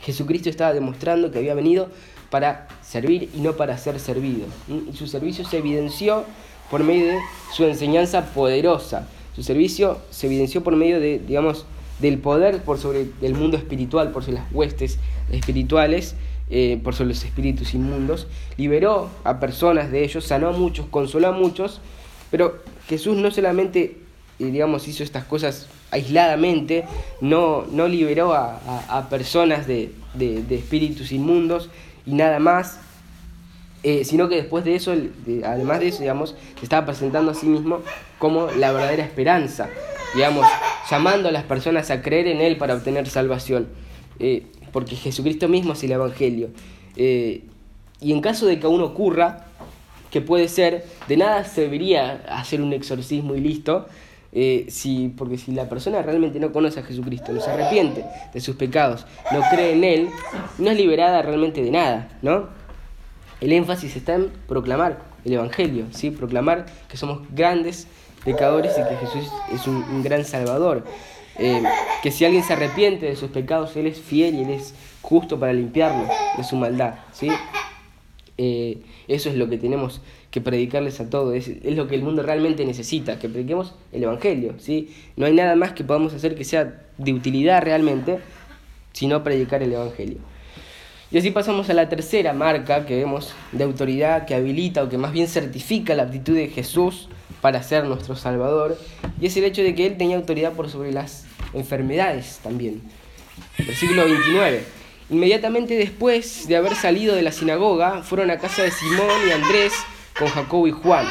Jesucristo estaba demostrando que había venido para servir y no para ser servido. Y su servicio se evidenció por medio de su enseñanza poderosa. Su servicio se evidenció por medio de, digamos, del poder por sobre el mundo espiritual, por sobre las huestes espirituales, eh, por sobre los espíritus inmundos. Liberó a personas de ellos, sanó a muchos, consoló a muchos, pero Jesús no solamente, eh, digamos, hizo estas cosas aisladamente, no, no liberó a, personas de, espíritus inmundos y nada más, eh, sino que después de eso, además de eso, digamos, se estaba presentando a sí mismo como la verdadera esperanza, digamos, llamando a las personas a creer en Él para obtener salvación, porque Jesucristo mismo es el Evangelio. Eh, y en caso de que aún ocurra, que puede ser, de nada serviría hacer un exorcismo y listo, eh, si, porque si la persona realmente no conoce a Jesucristo, no se arrepiente de sus pecados, no cree en Él, no es liberada realmente de nada, ¿no? El énfasis está en proclamar el Evangelio, ¿sí? Proclamar que somos grandes pecadores y que Jesús es un, gran Salvador. Eh, que si alguien se arrepiente de sus pecados, Él es fiel y Él es justo para limpiarlo de su maldad, ¿sí? Eh, eso es lo que tenemos que predicarles a todos, es, es, lo que el mundo realmente necesita, que prediquemos el Evangelio, ¿sí? No hay nada más que podamos hacer que sea de utilidad realmente, sino predicar el Evangelio. Y así pasamos a la tercera marca que vemos de autoridad que habilita o que más bien certifica la actitud de Jesús para ser nuestro Salvador, y es el hecho de que Él tenía autoridad por sobre las enfermedades también. Versículo 29. Inmediatamente después de haber salido de la sinagoga, fueron a casa de Simón y Andrés, con Jacobo y Juan.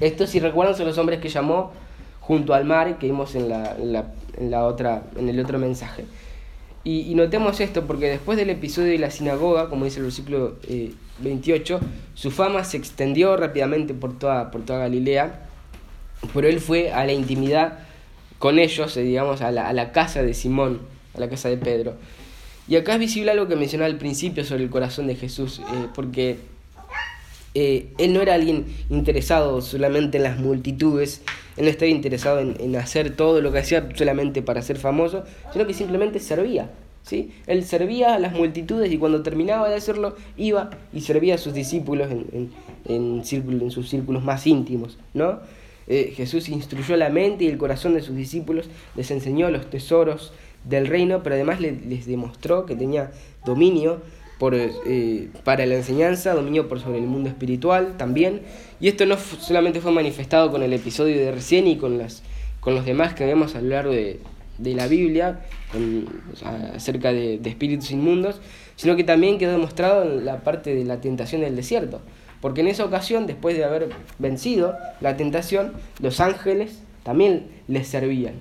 Estos, si recuerdan, son los hombres que llamó junto al mar que vimos en, la, en, la, otra, en el otro mensaje. Y, notemos esto porque después del episodio de la sinagoga, como dice el versículo 28, eh, su fama se extendió rápidamente por toda, por toda Galilea, pero él fue a la intimidad con ellos, eh, digamos, a la, a la casa de Simón, a la casa de Pedro. Y acá es visible algo que mencionaba al principio sobre el corazón de Jesús, eh, porque eh, él no era alguien interesado solamente en las multitudes, él no estaba interesado en, hacer todo lo que hacía solamente para ser famoso, sino que simplemente servía. ¿sí? Él servía a las multitudes y cuando terminaba de hacerlo iba y servía a sus discípulos en, en, en sus círculos más íntimos. ¿no? Eh, Jesús instruyó la mente y el corazón de sus discípulos, les enseñó los tesoros del reino, pero además les demostró que tenía dominio por, eh, para la enseñanza, dominio por sobre el mundo espiritual también. Y esto no solamente fue manifestado con el episodio de recién y con, las, con los demás que vemos a lo largo de, de la Biblia, acerca de, de, espíritus inmundos, sino que también quedó demostrado en la parte de la tentación del desierto. Porque en esa ocasión, después de haber vencido la tentación, los ángeles también les servían.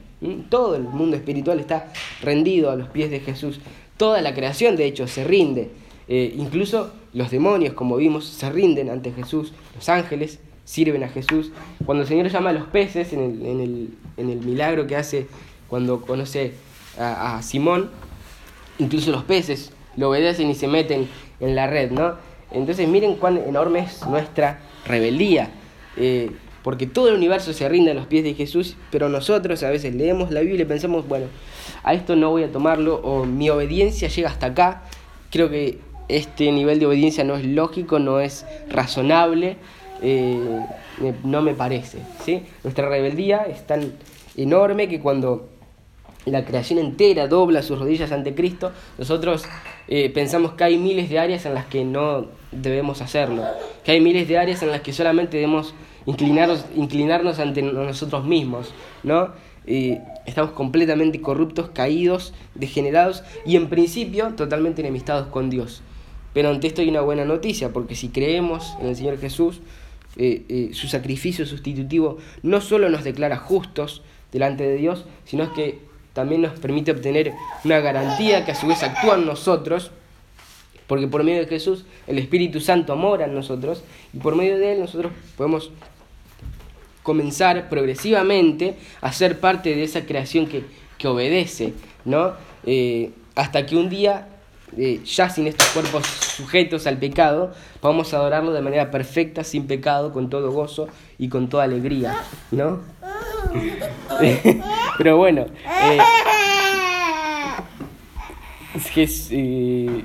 Todo el mundo espiritual está rendido a los pies de Jesús. Toda la creación, de hecho, se rinde. Eh, incluso los demonios, como vimos, se rinden ante Jesús, los ángeles sirven a Jesús. Cuando el Señor llama a los peces en el, en el, en el milagro que hace cuando conoce a, Simón, incluso los peces lo obedecen y se meten en la red, ¿no? Entonces miren cuán enorme es nuestra rebeldía, eh, porque todo el universo se rinde a los pies de Jesús, pero nosotros a veces leemos la Biblia y pensamos, bueno, a esto no voy a tomarlo, o mi obediencia llega hasta acá, creo que este nivel de obediencia no es lógico, no es razonable, eh, no me parece. ¿sí? Nuestra rebeldía es tan enorme que cuando la creación entera dobla sus rodillas ante Cristo, nosotros eh, pensamos que hay miles de áreas en las que no debemos hacerlo, que hay miles de áreas en las que solamente debemos inclinarnos, inclinarnos ante nosotros mismos, ¿no? estamos completamente corruptos, caídos, degenerados y en principio totalmente enemistados con Dios. Pero ante esto hay una buena noticia, porque si creemos en el Señor Jesús, eh, eh, su sacrificio sustitutivo no solo nos declara justos delante de Dios, sino que también nos permite obtener una garantía que a su vez actúa en nosotros, porque por medio de Jesús el Espíritu Santo mora en nosotros y por medio de él nosotros podemos comenzar progresivamente a ser parte de esa creación que, que obedece, ¿no? Eh, hasta que un día eh, ya sin estos cuerpos sujetos al pecado, podamos adorarlo de manera perfecta, sin pecado, con todo gozo y con toda alegría, ¿no? Pero bueno, eh,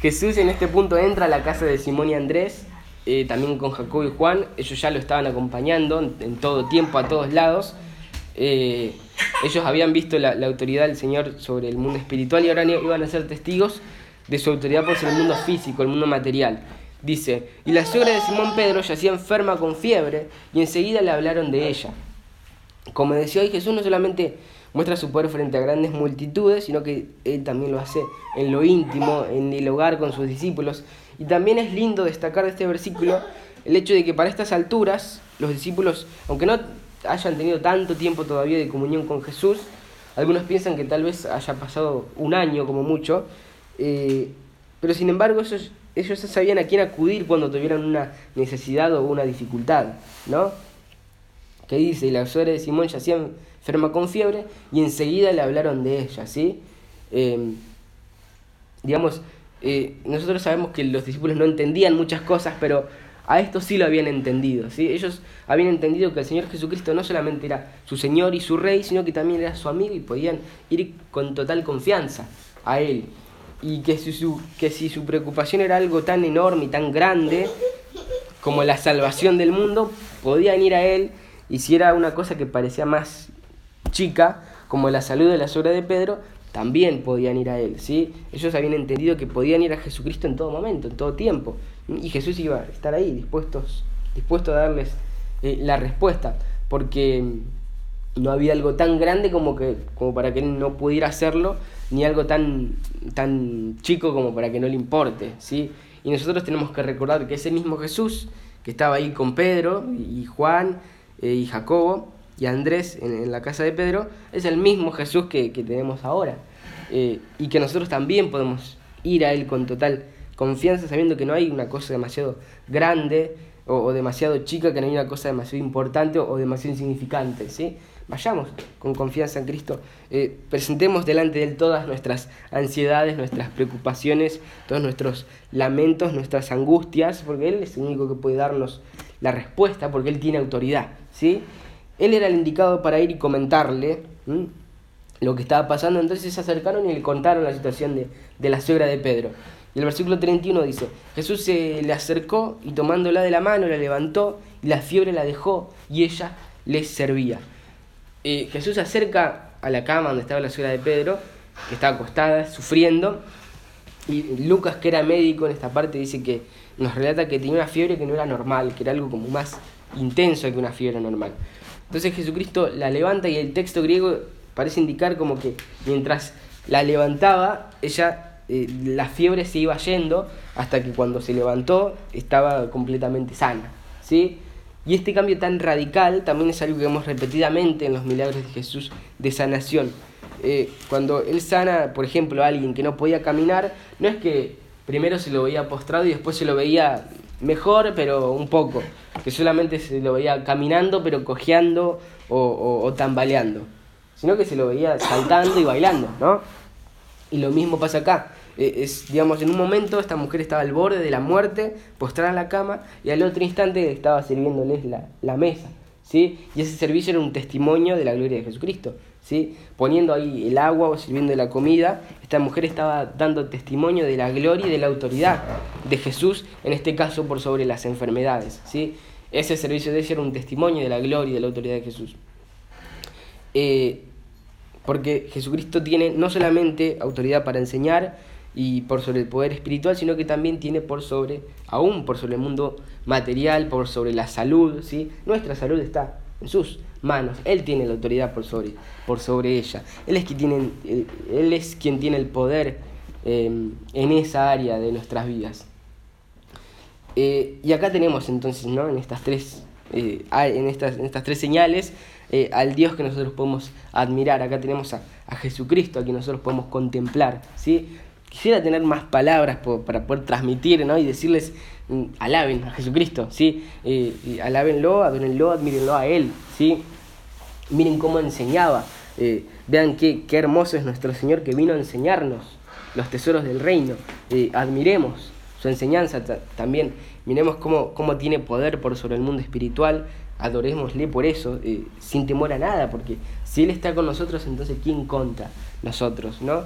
Jesús en este punto entra a la casa de Simón y Andrés, eh, también con Jacobo y Juan. Ellos ya lo estaban acompañando en, todo tiempo, a todos lados. Eh, ellos habían visto la, autoridad del Señor sobre el mundo espiritual y ahora iban a ser testigos de su autoridad por el mundo físico, el mundo material. Dice, y la suegra de Simón Pedro yacía enferma con fiebre y enseguida le hablaron de ella. Como decía hoy, Jesús no solamente muestra su poder frente a grandes multitudes, sino que él también lo hace en lo íntimo, en el hogar con sus discípulos. Y también es lindo destacar de este versículo el hecho de que para estas alturas los discípulos, aunque no hayan tenido tanto tiempo todavía de comunión con Jesús, algunos piensan que tal vez haya pasado un año como mucho, eh, pero sin embargo ellos, ellos sabían a quién acudir cuando tuvieran una necesidad o una dificultad, ¿no? Que dice, y la suegra de Simón yacía enferma con fiebre y enseguida le hablaron de ella, ¿sí? Eh, digamos, eh, nosotros sabemos que los discípulos no entendían muchas cosas, pero a esto sí lo habían entendido. ¿sí? Ellos habían entendido que el Señor Jesucristo no solamente era su Señor y su Rey, sino que también era su amigo y podían ir con total confianza a Él. Y que si su, que si su preocupación era algo tan enorme y tan grande como la salvación del mundo, podían ir a Él. Y si era una cosa que parecía más chica, como la salud de la sobra de Pedro, también podían ir a Él. ¿sí? Ellos habían entendido que podían ir a Jesucristo en todo momento, en todo tiempo. Y Jesús iba a estar ahí, dispuestos, dispuesto a darles eh, la respuesta, porque no había algo tan grande como, que, como para que él no pudiera hacerlo, ni algo tan, tan chico como para que no le importe. ¿sí? Y nosotros tenemos que recordar que ese mismo Jesús, que estaba ahí con Pedro y Juan eh, y Jacobo y Andrés en, la casa de Pedro, es el mismo Jesús que, tenemos ahora. Eh, y que nosotros también podemos ir a Él con total confianza sabiendo que no hay una cosa demasiado grande o, demasiado chica, que no hay una cosa demasiado importante o, demasiado insignificante, ¿sí? Vayamos con confianza en Cristo, eh, presentemos delante de Él todas nuestras ansiedades, nuestras preocupaciones, todos nuestros lamentos, nuestras angustias, porque Él es el único que puede darnos la respuesta, porque Él tiene autoridad, ¿sí? Él era el indicado para ir y comentarle lo que estaba pasando, entonces se acercaron y le contaron la situación de, de la suegra de Pedro. Y el versículo 31 dice, Jesús se le acercó y tomándola de la mano la levantó y la fiebre la dejó y ella les servía. Eh, Jesús se acerca a la cama donde estaba la suegra de Pedro, que estaba acostada, sufriendo, y Lucas, que era médico en esta parte, dice que nos relata que tenía una fiebre que no era normal, que era algo como más intenso que una fiebre normal. Entonces Jesucristo la levanta y el texto griego parece indicar como que mientras la levantaba, ella eh, la fiebre se iba yendo hasta que cuando se levantó estaba completamente sana. ¿sí? Y este cambio tan radical también es algo que vemos repetidamente en los milagros de Jesús de sanación. Eh, cuando Él sana, por ejemplo, a alguien que no podía caminar, no es que primero se lo veía postrado y después se lo veía mejor, pero un poco, que solamente se lo veía caminando, pero cojeando o, o tambaleando, sino que se lo veía saltando y bailando, ¿no? Y lo mismo pasa acá. Eh, es, digamos, en un momento esta mujer estaba al borde de la muerte, postrada en la cama, y al otro instante estaba sirviéndoles la, la mesa. ¿sí? Y ese servicio era un testimonio de la gloria de Jesucristo. ¿sí? Poniendo ahí el agua o sirviendo la comida, esta mujer estaba dando testimonio de la gloria y de la autoridad de Jesús, en este caso por sobre las enfermedades. ¿sí? Ese servicio de ella era un testimonio de la gloria y de la autoridad de Jesús. Eh, porque Jesucristo tiene no solamente autoridad para enseñar y por sobre el poder espiritual, sino que también tiene por sobre, aún por sobre el mundo material, por sobre la salud, ¿sí? Nuestra salud está en sus manos, Él tiene la autoridad por sobre, por sobre ella, Él es, quien tiene, él, es quien tiene el poder em, en esa área de nuestras vidas. Eh, y acá tenemos entonces, ¿no? En estas tres, eh, en estas, en estas tres señales, eh, al Dios que nosotros podemos admirar. Acá tenemos a, Jesucristo, a quien nosotros podemos contemplar. ¿sí? Quisiera tener más palabras para poder transmitir ¿no? y decirles, mm, alaben a Jesucristo, ¿sí? Eh, alábenlo, adórenlo, admírenlo a Él. ¿sí? Miren cómo enseñaba. Eh, vean qué, qué, hermoso es nuestro Señor que vino a enseñarnos los tesoros del reino. admiremos su enseñanza también. Miremos cómo, cómo tiene poder por sobre el mundo espiritual adorémosle por eso, eh, sin temor a nada, porque si Él está con nosotros, entonces ¿quién contra nosotros? ¿no?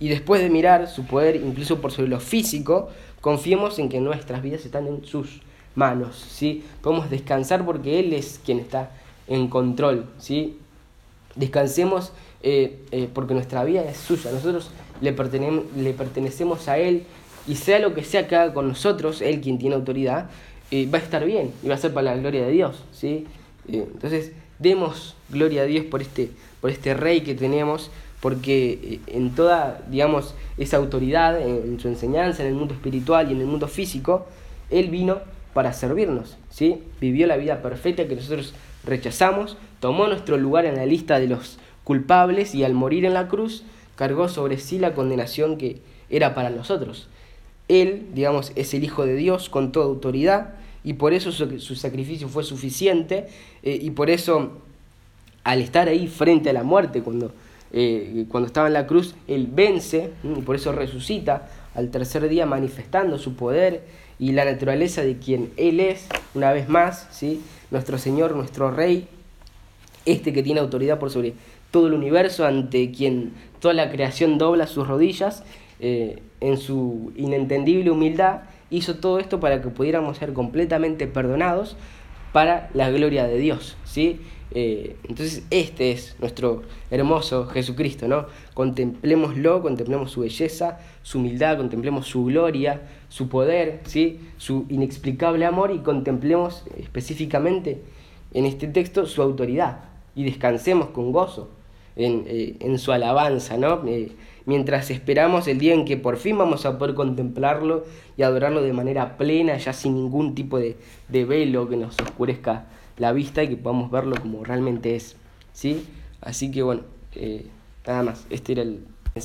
Y después de mirar su poder, incluso por sobre lo físico, confiemos en que nuestras vidas están en sus manos, ¿sí? Podemos descansar porque Él es quien está en control, ¿sí? Descansemos eh, eh, porque nuestra vida es suya, nosotros le, le pertenecemos a Él y sea lo que sea que haga con nosotros, Él quien tiene autoridad, eh, va a estar bien y va a ser para la gloria de Dios, ¿sí? entonces, demos gloria a Dios por este, por este Rey que tenemos, porque en toda, digamos, esa autoridad, en su enseñanza, en el mundo espiritual y en el mundo físico, Él vino para servirnos, ¿sí? Vivió la vida perfecta que nosotros rechazamos, tomó nuestro lugar en la lista de los culpables y al morir en la cruz cargó sobre sí la condenación que era para nosotros. Él, digamos, es el Hijo de Dios con toda autoridad y por eso su, sacrificio fue suficiente eh, y por eso al estar ahí frente a la muerte, cuando, eh, cuando estaba en la cruz, Él vence y por eso resucita al tercer día manifestando su poder y la naturaleza de quien Él es, una vez más, ¿sí? nuestro Señor, nuestro Rey, este que tiene autoridad por sobre todo el universo, ante quien toda la creación dobla sus rodillas, eh, en su inentendible humildad, hizo todo esto para que pudiéramos ser completamente perdonados para la gloria de Dios. ¿sí? Eh, entonces este es nuestro hermoso Jesucristo, ¿no? Contemplémoslo, contemplemos su belleza, su humildad, contemplemos su gloria, su poder, ¿sí? Su inexplicable amor y contemplemos específicamente en este texto su autoridad y descansemos con gozo en, eh, su alabanza, ¿no? Eh, mientras esperamos el día en que por fin vamos a poder contemplarlo y adorarlo de manera plena, ya sin ningún tipo de, de velo que nos oscurezca la vista y que podamos verlo como realmente es. ¿sí? Así que bueno, eh, nada más, este era el,